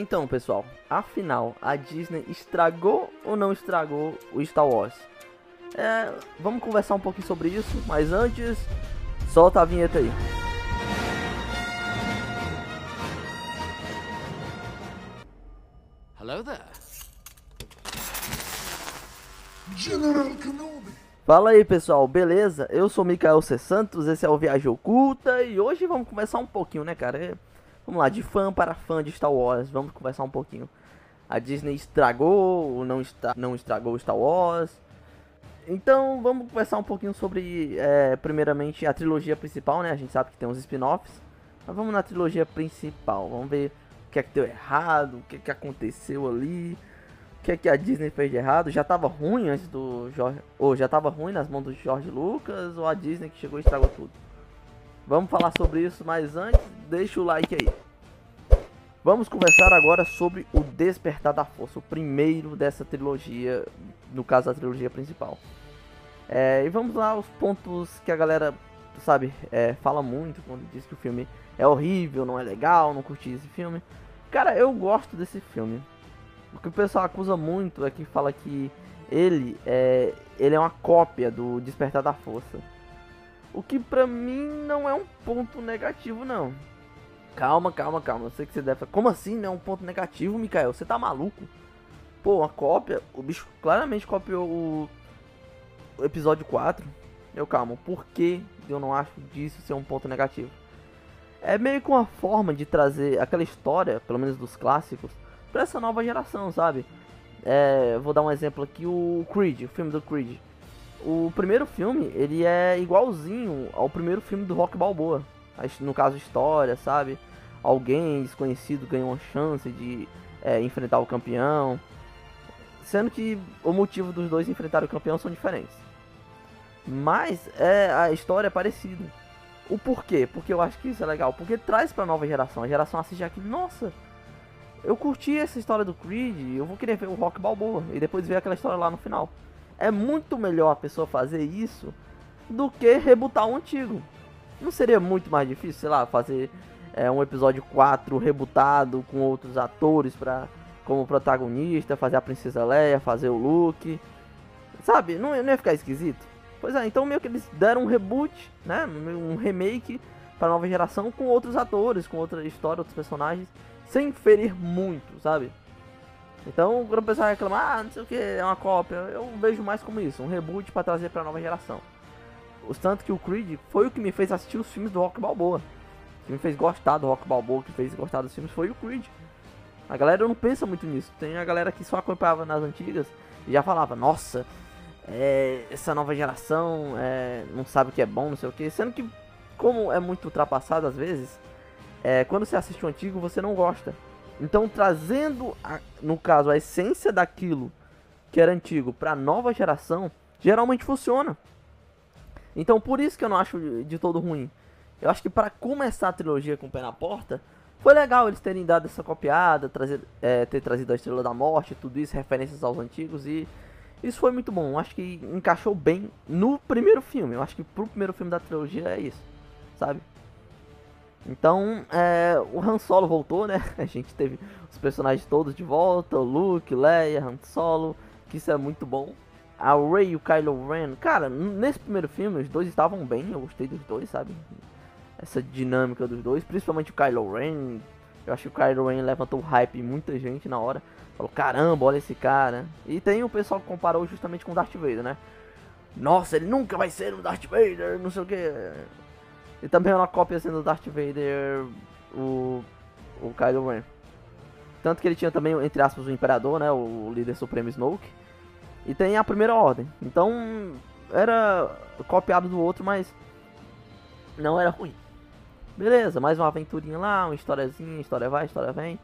Então, pessoal, afinal, a Disney estragou ou não estragou o Star Wars? É, vamos conversar um pouquinho sobre isso, mas antes, solta a vinheta aí. Hello there. General Kenobi. Fala aí pessoal, beleza? Eu sou Mikael C. Santos, esse é o Viagem Oculta e hoje vamos conversar um pouquinho, né, cara? Vamos lá, de fã para fã de Star Wars, vamos conversar um pouquinho. A Disney estragou ou não, está, não estragou Star Wars? Então vamos conversar um pouquinho sobre, é, primeiramente, a trilogia principal, né? A gente sabe que tem uns spin-offs, mas vamos na trilogia principal, vamos ver o que é que deu errado, o que é que aconteceu ali o que, é que a Disney fez de errado? Já tava ruim antes do Jorge. Ou já tava ruim nas mãos do Jorge Lucas? Ou a Disney que chegou e estragou tudo? Vamos falar sobre isso, mas antes, deixa o like aí. Vamos conversar agora sobre o Despertar da Força, o primeiro dessa trilogia, no caso a trilogia principal. É, e vamos lá os pontos que a galera, sabe, é, fala muito quando diz que o filme é horrível, não é legal, não curti esse filme. Cara, eu gosto desse filme. O que o pessoal acusa muito é que fala que ele é, ele é uma cópia do Despertar da Força. O que pra mim não é um ponto negativo, não. Calma, calma, calma. Eu sei que você deve como assim não é um ponto negativo, Mikael? Você tá maluco? Pô, uma cópia. O bicho claramente copiou o, o episódio 4. Eu calma, por que eu não acho disso ser um ponto negativo? É meio que uma forma de trazer aquela história, pelo menos dos clássicos, para essa nova geração, sabe? É, vou dar um exemplo aqui, o Creed, o filme do Creed. O primeiro filme, ele é igualzinho ao primeiro filme do Rock Balboa. No caso, história, sabe? Alguém desconhecido ganhou uma chance de é, enfrentar o campeão. Sendo que o motivo dos dois enfrentar o campeão são diferentes. Mas é, a história é parecida. O porquê? Porque eu acho que isso é legal. Porque traz pra nova geração. A geração assiste aquilo, nossa, eu curti essa história do Creed, eu vou querer ver o Rock Balboa e depois ver aquela história lá no final. É muito melhor a pessoa fazer isso do que rebutar o antigo. Não seria muito mais difícil, sei lá, fazer é, um episódio 4 rebutado com outros atores pra, como protagonista, fazer a Princesa Leia, fazer o Luke. Sabe, não, não ia ficar esquisito? Pois é, então meio que eles deram um reboot, né? Um remake pra nova geração com outros atores, com outra história, outros personagens sem ferir muito, sabe? Então, quando o pessoal reclamar, ah, não sei o que, é uma cópia, eu vejo mais como isso, um reboot para trazer para nova geração. O tanto que o Creed foi o que me fez assistir os filmes do Rock Balboa. Que me fez gostar do Rock Balboa, que fez gostar dos filmes foi o Creed. A galera não pensa muito nisso. Tem a galera que só acompanhava nas antigas e já falava, nossa, é, essa nova geração é, não sabe o que é bom, não sei o que. Sendo que, como é muito ultrapassado às vezes, é, quando você assiste o antigo, você não gosta. Então, trazendo, a, no caso, a essência daquilo que era antigo para a nova geração, geralmente funciona. Então, por isso que eu não acho de, de todo ruim. Eu acho que para começar a trilogia com o pé na porta, foi legal eles terem dado essa copiada, trazer, é, ter trazido a Estrela da Morte, tudo isso, referências aos antigos e isso foi muito bom. Eu acho que encaixou bem no primeiro filme. Eu acho que pro primeiro filme da trilogia é isso, sabe? Então, é, o Han Solo voltou, né? A gente teve os personagens todos de volta, o Luke, Leia, Han Solo, que isso é muito bom. A Rey e o Kylo Ren, cara, nesse primeiro filme os dois estavam bem, eu gostei dos dois, sabe? Essa dinâmica dos dois, principalmente o Kylo Ren. Eu acho que o Kylo Ren levantou hype em muita gente na hora. Falou, caramba, olha esse cara. E tem o pessoal que comparou justamente com o Darth Vader, né? Nossa, ele nunca vai ser um Darth Vader, não sei o que. E também é uma cópia assim, do Darth Vader, o, o Kylo Ren. Tanto que ele tinha também, entre aspas, o Imperador, né? O líder supremo Snoke. E tem a Primeira Ordem. Então, era copiado do outro, mas não era ruim. Beleza, mais uma aventurinha lá, uma historiazinha, história vai, história vem.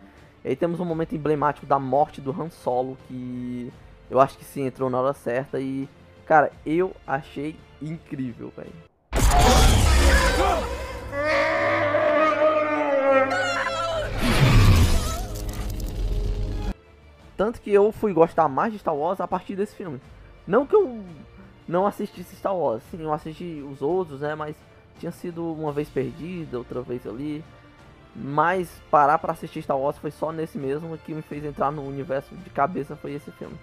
E aí temos um momento emblemático da morte do Han Solo, que eu acho que sim, entrou na hora certa e... Cara, eu achei incrível, velho. Tanto que eu fui gostar mais de Star Wars a partir desse filme. Não que eu não assistisse Star Wars, sim, eu assisti os outros, né, mas tinha sido uma vez perdida, outra vez ali. Mas parar pra assistir Star Wars foi só nesse mesmo que me fez entrar no universo de cabeça foi esse filme.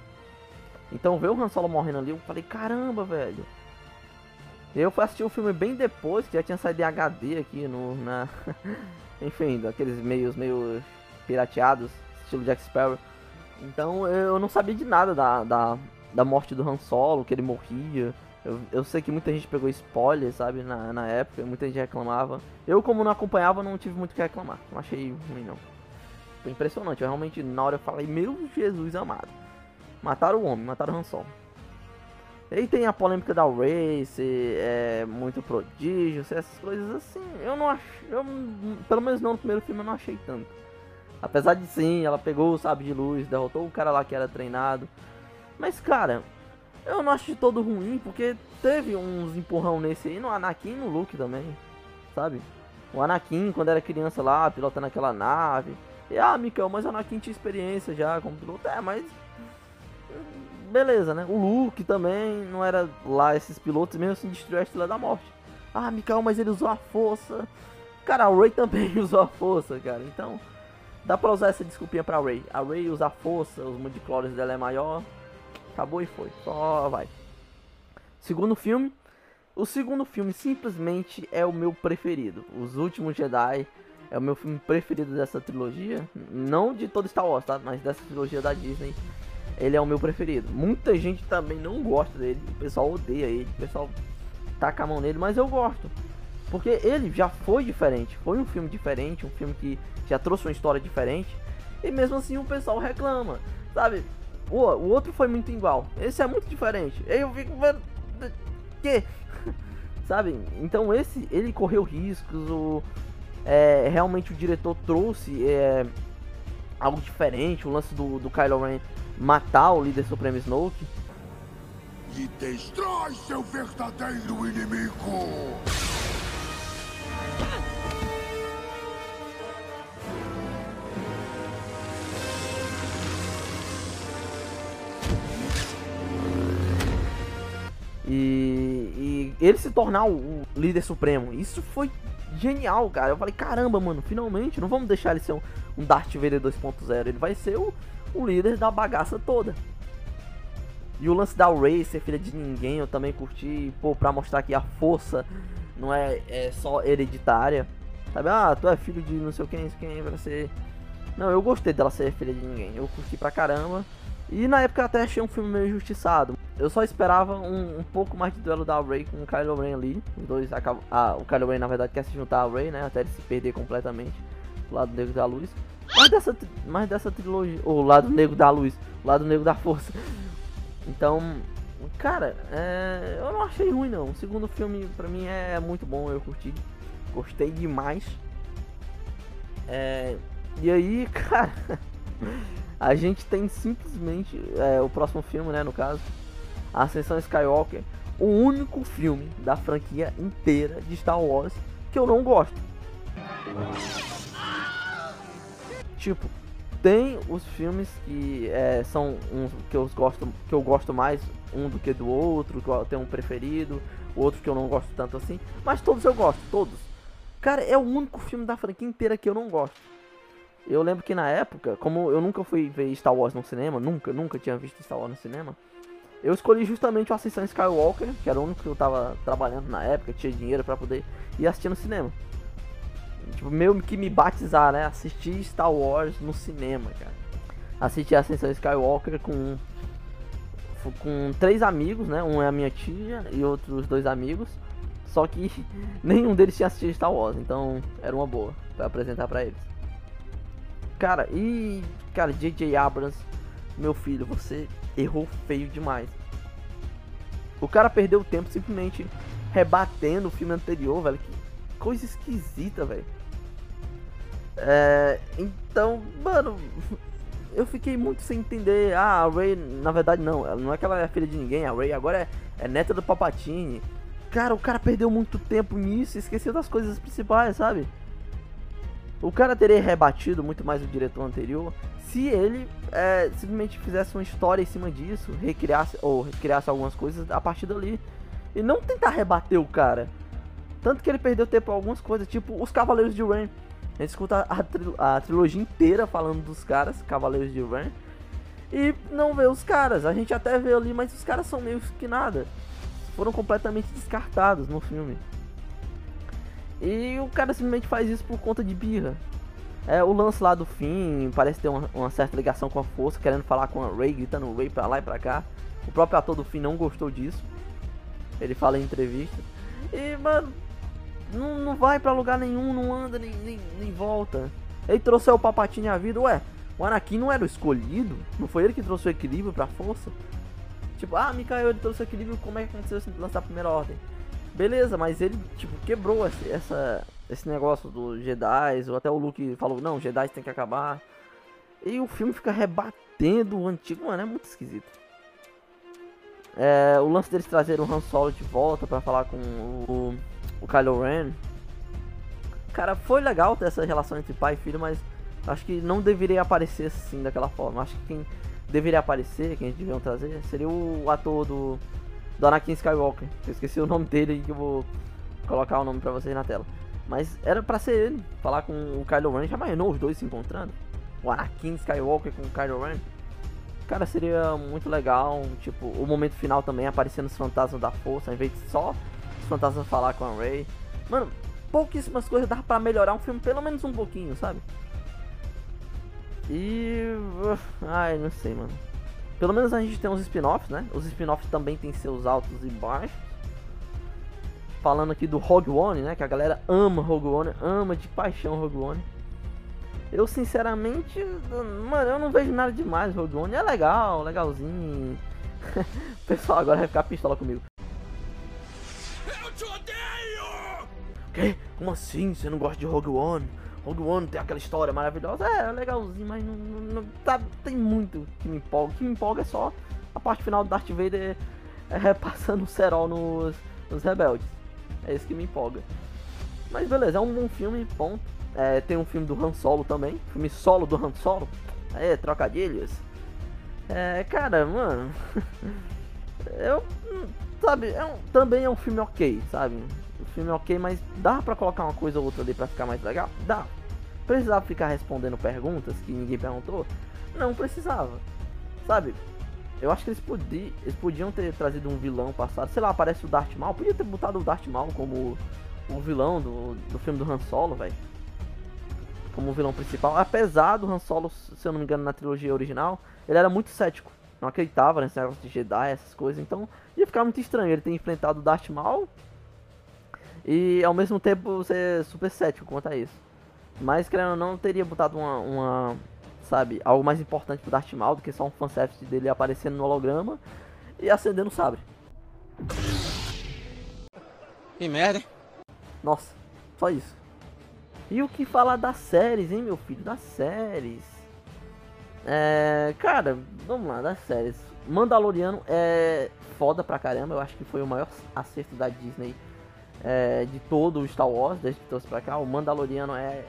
Então ver o Han Solo morrendo ali, eu falei, caramba, velho. Eu fui assistir o filme bem depois, que já tinha saído em HD aqui no. Na... Enfim, daqueles meios meio pirateados, estilo Jack Sparrow. Então eu não sabia de nada da, da, da morte do Han Solo, que ele morria. Eu, eu sei que muita gente pegou spoiler, sabe, na, na época, muita gente reclamava. Eu, como não acompanhava, não tive muito o que reclamar. Não achei ruim, não. Foi impressionante. Eu realmente, na hora, eu falei, meu Jesus amado. Mataram o homem, mataram o Han Solo. E tem a polêmica da Race, é muito prodígio, essas coisas assim. Eu não acho. Eu, pelo menos não no primeiro filme eu não achei tanto. Apesar de sim, ela pegou o sabre de luz, derrotou o cara lá que era treinado. Mas cara, eu não acho de todo ruim, porque teve uns empurrão nesse aí no Anakin e no Luke também, sabe? O Anakin, quando era criança lá, pilotando aquela nave. E, ah, Mikael, mas o Anakin tinha experiência já como piloto. É, mas. Beleza, né? O Luke também não era lá esses pilotos, mesmo assim destruiu a Estrela da Morte. Ah, Mikael, mas ele usou a força. Cara, a Ray também usou a força, cara. Então, dá pra usar essa desculpinha pra Ray. A Ray usa a força, os midichlorians dela é maior. Acabou e foi. Só vai. Segundo filme. O segundo filme simplesmente é o meu preferido. Os Últimos Jedi é o meu filme preferido dessa trilogia. Não de todo Star Wars, tá? Mas dessa trilogia da Disney. Ele é o meu preferido. Muita gente também não gosta dele. O pessoal odeia ele. O pessoal taca a mão nele. Mas eu gosto. Porque ele já foi diferente. Foi um filme diferente. Um filme que já trouxe uma história diferente. E mesmo assim o pessoal reclama. Sabe? O, o outro foi muito igual. Esse é muito diferente. Eu fico. Que? Sabe? Então esse ele correu riscos. O, é, realmente o diretor trouxe é, algo diferente. O lance do, do Kylo Ren matar o líder supremo Snoke. E destrói seu verdadeiro inimigo! E, e ele se tornar o, o, líder supremo. Isso foi genial, cara. Eu falei, caramba, mano, finalmente, não vamos deixar ele ser um, um Darth Vader 2.0. Ele vai ser o, o líder da bagaça toda. E o lance da Rey ser filha de ninguém, eu também curti, pô, pra mostrar que a força não é, é só hereditária. Sabe, ah, tu é filho de não sei quem, quem vai ser. Não, eu gostei dela ser filha de ninguém. Eu curti pra caramba. E na época até achei um filme meio injustiçado. Eu só esperava um, um pouco mais de duelo da Rey com o Kylo Ren ali. Os dois acabam. Ah, o Kylo Ren na verdade quer se juntar a Rey, né? Até ele se perder completamente. O lado negro da luz. Mas dessa, mas dessa trilogia. O lado negro da luz. O lado negro da força. Então. Cara, é, eu não achei ruim não. O segundo filme pra mim é muito bom, eu curti. Gostei demais. É, e aí, cara. A gente tem simplesmente é, o próximo filme, né? No caso, Ascensão Skywalker, o único filme da franquia inteira de Star Wars que eu não gosto. Tipo, tem os filmes que é, são uns que eu gosto que eu gosto mais um do que do outro, que eu tenho um preferido, outro que eu não gosto tanto assim, mas todos eu gosto, todos. Cara, é o único filme da franquia inteira que eu não gosto. Eu lembro que na época, como eu nunca fui ver Star Wars no cinema, nunca, nunca tinha visto Star Wars no cinema, eu escolhi justamente o Ascensão Skywalker, que era o único que eu tava trabalhando na época, tinha dinheiro para poder ir assistir no cinema. Tipo, meio que me batizar, né? Assistir Star Wars no cinema, cara. Assisti Ascensão Skywalker com com três amigos, né? Um é a minha tia e outros dois amigos. Só que nenhum deles tinha assistido Star Wars, então era uma boa para apresentar para eles. Cara, e. Cara, J.J. Abrams, meu filho, você errou feio demais. O cara perdeu tempo simplesmente rebatendo o filme anterior, velho. Que coisa esquisita, velho. É, então, mano, eu fiquei muito sem entender. Ah, a Ray, na verdade, não. Não é que ela é filha de ninguém. A Ray agora é, é neta do Papatini. Cara, o cara perdeu muito tempo nisso, esqueceu das coisas principais, sabe? O cara teria rebatido muito mais o diretor anterior se ele é, simplesmente fizesse uma história em cima disso, recriasse ou recriasse algumas coisas a partir dali. E não tentar rebater o cara. Tanto que ele perdeu tempo em algumas coisas, tipo os Cavaleiros de Rain. A gente escuta a, tri a trilogia inteira falando dos caras, Cavaleiros de Ren. E não vê os caras. A gente até vê ali, mas os caras são meio que nada. Foram completamente descartados no filme. E o cara simplesmente faz isso por conta de birra. É, o lance lá do fim parece ter uma, uma, certa ligação com a força, querendo falar com a Ray, gritando Ray pra lá e pra cá. O próprio ator do fim não gostou disso. Ele fala em entrevista. E, mano, não, não vai pra lugar nenhum, não anda nem, nem, nem volta. Ele trouxe o Papatini à vida, ué, o Anakin não era o escolhido? Não foi ele que trouxe o equilíbrio pra força? Tipo, ah, Mikael ele trouxe o equilíbrio, como é que aconteceu se lançar a primeira ordem? Beleza, mas ele, tipo, quebrou esse, essa, esse negócio dos Jedi, ou até o Luke falou, não, Jedi tem que acabar. E o filme fica rebatendo o antigo, mano, é muito esquisito. É, o lance deles trazer o Han Solo de volta para falar com o, o Kylo Ren. Cara, foi legal ter essa relação entre pai e filho, mas acho que não deveria aparecer assim daquela forma. Acho que quem deveria aparecer, quem eles deviam trazer, seria o ator do, do Anakin Skywalker. Eu esqueci o nome dele e eu vou colocar o nome pra vocês na tela. Mas era pra ser ele, falar com o Kylo Ren, já imaginou os dois se encontrando? O Anakin Skywalker com o Kylo Ren? Cara, seria muito legal, tipo, o momento final também aparecendo os fantasmas da força, ao invés de só os fantasmas falar com a Rey. Mano, pouquíssimas coisas dá pra melhorar um filme pelo menos um pouquinho, sabe? E. Ai, não sei, mano. Pelo menos a gente tem uns spin-offs, né? Os spin-offs também tem seus altos e baixos. Falando aqui do Rogue One, né? Que a galera ama Rogue One, ama de paixão Rogue One. Eu sinceramente, mano, eu não vejo nada demais Rogue One. É legal, legalzinho. o pessoal agora vai ficar pistola comigo. Eu te odeio! Que? Como assim? Você não gosta de Rogue One? Rogue One tem aquela história maravilhosa. É, é legalzinho, mas não, não, não tá, tem muito que me empolga. O que me empolga é só a parte final do Darth Vader é, repassando o cerol nos, nos rebeldes. É isso que me empolga. Mas beleza, é um bom filme, ponto. É, tem um filme do Han Solo também. Filme solo do Han Solo. É, trocadilhos. É, cara, mano. eu. Sabe, é um, também é um filme ok, sabe? Um filme ok, mas dá pra colocar uma coisa ou outra ali pra ficar mais legal? Dá. Precisava ficar respondendo perguntas que ninguém perguntou? Não precisava. Sabe? Eu acho que eles, podiam, eles podiam ter trazido um vilão passado. Sei lá, aparece o Darth Maul. Podia ter botado o Darth Maul como o vilão do, do filme do Han Solo, velho como vilão principal. Apesar do Han Solo, se eu não me engano, na trilogia original, ele era muito cético. Não acreditava nesse negócio de Jedi, essas coisas. Então ia ficar muito estranho ele ter enfrentado o Darth Maul e ao mesmo tempo ser super cético quanto a isso. Mas querendo ou não, teria botado uma, uma, sabe, algo mais importante pro Darth Maul do que só um fanservice dele aparecendo no holograma e acendendo o sabre. Que merda, hein? Nossa, só isso. E o que falar das séries, hein, meu filho? Das séries. É. Cara, vamos lá, das séries. Mandaloriano é foda pra caramba. Eu acho que foi o maior acerto da Disney é, de todo o Star Wars, desde que trouxe pra cá. O Mandaloriano é,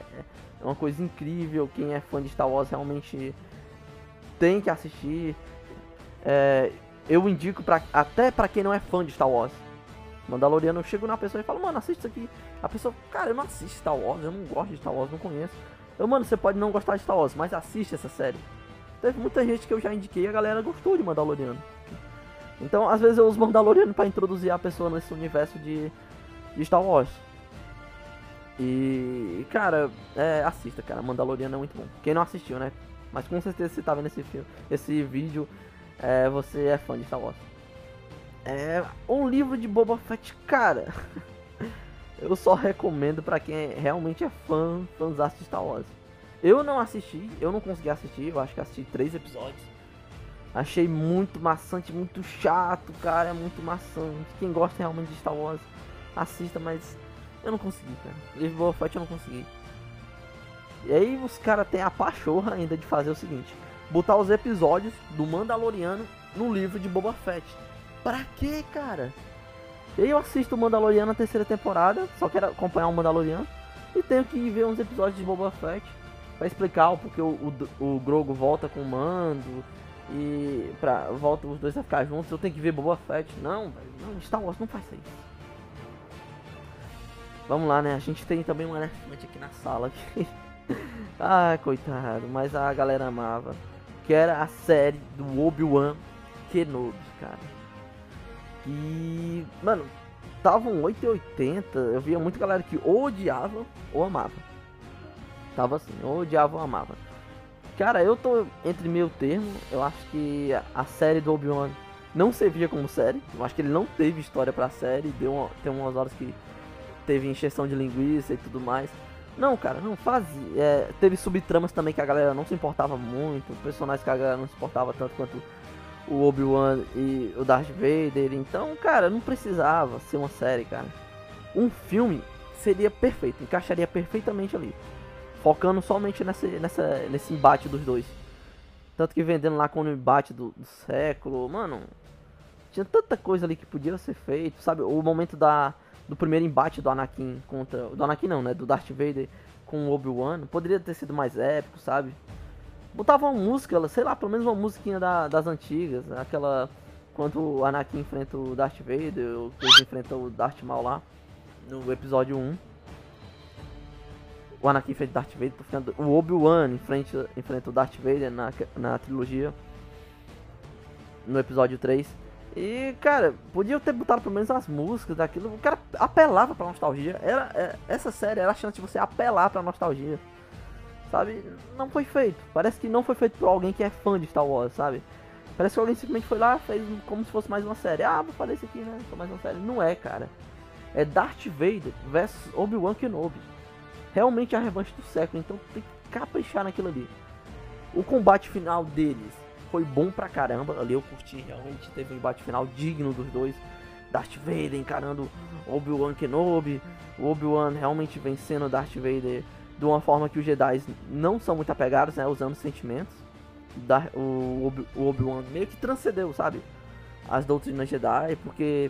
é uma coisa incrível. Quem é fã de Star Wars realmente tem que assistir. É, eu indico pra, até pra quem não é fã de Star Wars. Mandaloriano, eu chego na pessoa e falo, mano, assiste isso aqui. A pessoa, cara, eu não assisto Star Wars, eu não gosto de Star Wars, não conheço. Eu, mano, você pode não gostar de Star Wars, mas assiste essa série. Teve muita gente que eu já indiquei a galera gostou de Mandaloriano. Então, às vezes eu uso Mandaloriano para introduzir a pessoa nesse universo de, de Star Wars. E, cara, é, assista, cara. Mandaloriano é muito bom. Quem não assistiu, né? Mas com certeza você tá vendo esse filme, esse vídeo, é, você é fã de Star Wars. É um livro de Boba Fett, cara. eu só recomendo para quem realmente é fã, fãs de Star Wars. Eu não assisti, eu não consegui assistir, eu acho que assisti três episódios. Achei muito maçante, muito chato, cara, é muito maçante. Quem gosta realmente de Star Wars, assista, mas eu não consegui, cara. Livro Boba Fett eu não consegui. E aí os caras têm a pachorra ainda de fazer o seguinte: botar os episódios do Mandaloriano no livro de Boba Fett. Pra quê, cara? Eu assisto o Mandaloriano na terceira temporada, só quero acompanhar o Mandaloriano. E tenho que ver uns episódios de Boba Fett pra explicar o porquê o, o, o Grogo volta com o Mando. E pra volta os dois a ficar juntos, eu tenho que ver Boba Fett. Não, não, Star Wars não faz isso. Vamos lá, né? A gente tem também um elefante aqui na sala. ah, coitado, mas a galera amava. Que era a série do Obi-Wan Kenobi, cara. E, mano, estavam 880. Eu via muita galera que ou odiava ou amava. Tava assim, ou odiava ou amava. Cara, eu tô entre meio termo. Eu acho que a série do Obi-Wan não servia como série. Eu acho que ele não teve história pra série. Deu uma, tem umas horas que teve encheção de linguiça e tudo mais. Não, cara, não fazia. É, teve subtramas também que a galera não se importava muito. Personagens que a galera não se importava tanto quanto o Obi-Wan e o Darth Vader. Então, cara, não precisava ser uma série, cara. Um filme seria perfeito, encaixaria perfeitamente ali. Focando somente nessa, nessa, nesse embate dos dois. Tanto que vendendo lá com o embate do, do século, mano. Tinha tanta coisa ali que podia ser feito, sabe? O momento da, do primeiro embate do Anakin contra. Do Anakin não, né? Do Darth Vader com o Obi-Wan. Poderia ter sido mais épico, sabe? Botava uma música, sei lá, pelo menos uma musiquinha da, das antigas. Aquela. Quando o Anakin enfrenta o Darth Vader, ou eles enfrentam o Darth Maul lá. No episódio 1. O Anakin enfrenta o Darth Vader, ficando. O Obi-Wan enfrenta, enfrenta o Darth Vader na, na trilogia. No episódio 3. E, cara, podia ter botado pelo menos as músicas daquilo. O cara apelava pra nostalgia. Era, é, essa série era a chance de você apelar pra nostalgia. Sabe? Não foi feito. Parece que não foi feito por alguém que é fã de Star Wars, sabe? Parece que alguém simplesmente foi lá fez como se fosse mais uma série. Ah, vou fazer isso aqui, né? Foi mais uma série. Não é, cara. É Darth Vader versus Obi-Wan Kenobi. Realmente a revanche do século. Então tem que caprichar naquilo ali. O combate final deles foi bom pra caramba. Ali eu curti, realmente teve um embate final digno dos dois. Darth Vader encarando Obi-Wan Kenobi. O Obi-Wan realmente vencendo Darth Vader de uma forma que os Jedi não são muito apegados, né? Usando sentimentos. O Obi-Wan meio que transcendeu, sabe? As doutrinas Jedi, porque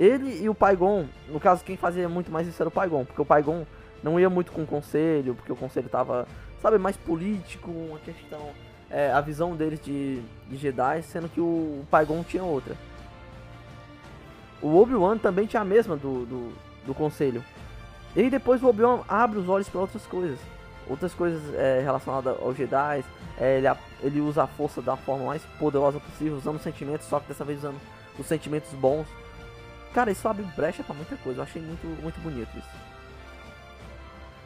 ele e o Pai-Gon, no caso quem fazia muito mais isso era o Pai-Gon, porque o Pai-Gon não ia muito com o conselho, porque o conselho tava, sabe, mais político, uma questão é, a visão deles de, de Jedi, sendo que o Pai-Gon tinha outra. O Obi-Wan também tinha a mesma do, do, do conselho. E depois o Obi-Wan abre os olhos para outras coisas. Outras coisas é, relacionadas aos Jedi. É, ele, ele usa a força da forma mais poderosa possível, usando sentimentos, só que dessa vez usando os sentimentos bons. Cara, isso abre brecha para muita coisa. Eu achei muito, muito bonito isso.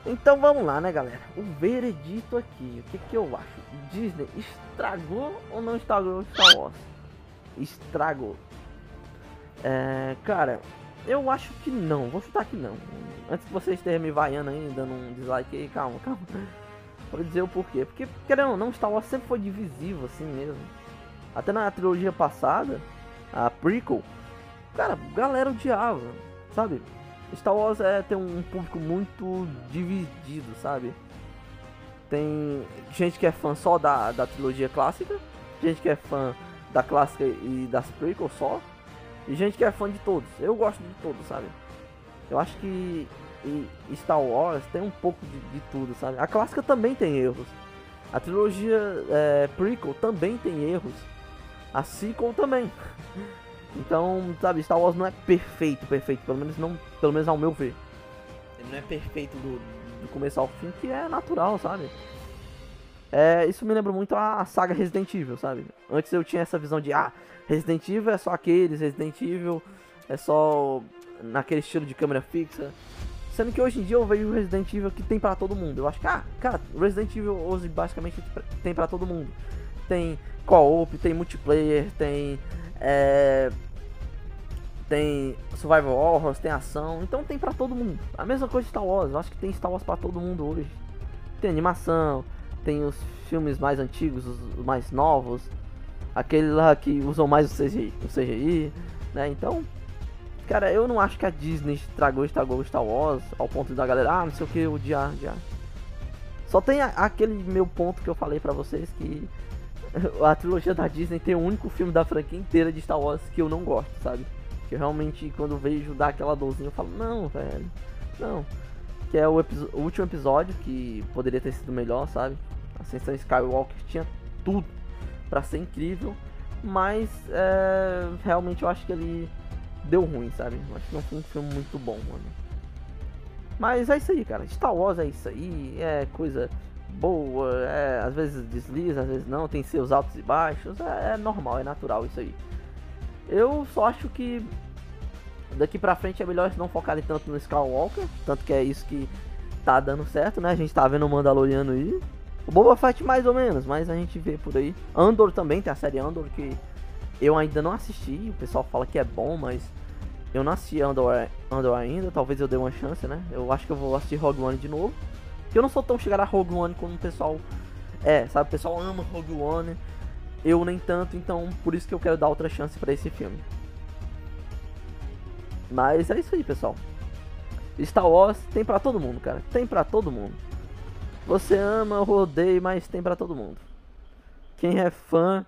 Então vamos lá, né, galera? O veredito aqui. O que, que eu acho? Disney estragou ou não estragou Star Wars? Estragou. É, cara, eu acho que não. Vou chutar que não. Antes que vocês estejam me vaiando aí, dando um dislike aí, calma, calma. Vou dizer o porquê. Porque, querendo ou não, Star Wars sempre foi divisivo assim mesmo. Até na trilogia passada, a prequel, cara, galera odiava, sabe? Star Wars é, tem um público muito dividido, sabe? Tem gente que é fã só da, da trilogia clássica, gente que é fã da clássica e das prequels só, e gente que é fã de todos. Eu gosto de todos, sabe? Eu acho que Star Wars tem um pouco de, de tudo, sabe? A clássica também tem erros. A trilogia é, prequel também tem erros. A sequel também. Então, sabe, Star Wars não é perfeito, perfeito, pelo menos não, pelo menos ao meu ver. Ele não é perfeito do, do começo ao fim, que é natural, sabe? É, isso me lembra muito a saga Resident Evil, sabe? Antes eu tinha essa visão de, ah, Resident Evil é só aqueles, Resident Evil é só naquele estilo de câmera fixa. Sendo que hoje em dia eu vejo Resident Evil que tem para todo mundo. Eu acho que, ah, cara, Resident Evil hoje basicamente tem para todo mundo. Tem co-op, tem multiplayer, tem é, tem survival horror, tem ação, então tem para todo mundo. A mesma coisa de Star Wars, eu acho que tem Star Wars para todo mundo hoje. Tem animação, tem os filmes mais antigos, os mais novos, aquele lá que usam mais o CGI, o CGI né? Então, cara, eu não acho que a Disney estragou, estragou Star Wars ao ponto da galera, ah, não sei o que, odiar, odiar. Só tem a, aquele meu ponto que eu falei para vocês que a trilogia da Disney tem o único filme da franquia inteira de Star Wars que eu não gosto, sabe? Que eu realmente, quando vejo dar aquela dorzinha, eu falo, não, velho, não. Que é o, o, último episódio, que poderia ter sido melhor, sabe? Ascensão Skywalker tinha tudo para ser incrível, mas é, realmente eu acho que ele deu ruim, sabe? Eu acho que não foi um filme muito bom, mano. Mas é isso aí, cara. Star Wars é isso aí, é coisa boa, é, às vezes desliza, às vezes não, tem seus altos e baixos, é, é normal, é natural isso aí. Eu só acho que daqui pra frente é melhor não focarem tanto no Skywalker, tanto que é isso que tá dando certo, né? A gente tá vendo o Mandaloriano aí. O Boba Fett mais ou menos, mas a gente vê por aí. Andor também, tem a série Andor que eu ainda não assisti, o pessoal fala que é bom, mas eu não assisti Andor, Andor ainda, talvez eu dê uma chance, né? Eu acho que eu vou assistir Rogue One de novo. Eu não sou tão chegado a Rogue One como o pessoal é, sabe? O pessoal ama Rogue One, eu nem tanto, então por isso que eu quero dar outra chance para esse filme. Mas é isso aí, pessoal. Star Wars tem pra todo mundo, cara. Tem pra todo mundo. Você ama, odeia, mas tem pra todo mundo. Quem é fã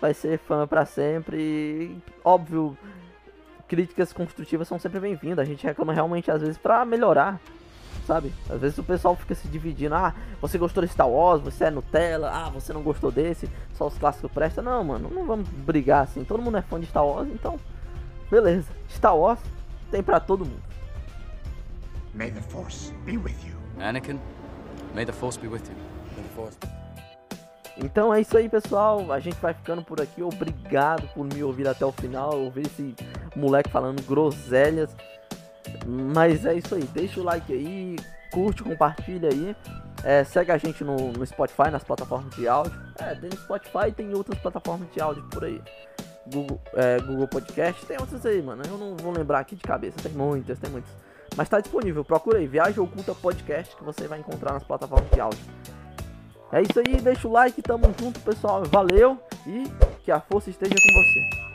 vai ser fã para sempre. E, óbvio, críticas construtivas são sempre bem-vindas. A gente reclama realmente às vezes para melhorar, sabe? Às vezes o pessoal fica se dividindo. Ah, você gostou de Star Wars? Você é Nutella? Ah, você não gostou desse? Só os clássicos prestam? Não, mano, não vamos brigar assim. Todo mundo é fã de Star Wars, então, beleza. Star Wars tem para todo mundo. May the Force be with you. Anakin, may the Force be with you. May the Force. Então é isso aí, pessoal. A gente vai ficando por aqui. Obrigado por me ouvir até o final. Ouvir esse moleque falando groselhas. Mas é isso aí. Deixa o like aí. Curte, compartilha aí. É, segue a gente no, no, Spotify, nas plataformas de áudio. É, tem no Spotify e tem outras plataformas de áudio por aí. Google, é, Google Podcast, tem outras aí, mano. Eu não vou lembrar aqui de cabeça. Tem muitas, tem muitas. Mas tá disponível. Procura aí. Viagem Oculta Podcast que você vai encontrar nas plataformas de áudio. É isso aí, deixa o like, tamo junto, pessoal. Valeu e que a força esteja com você.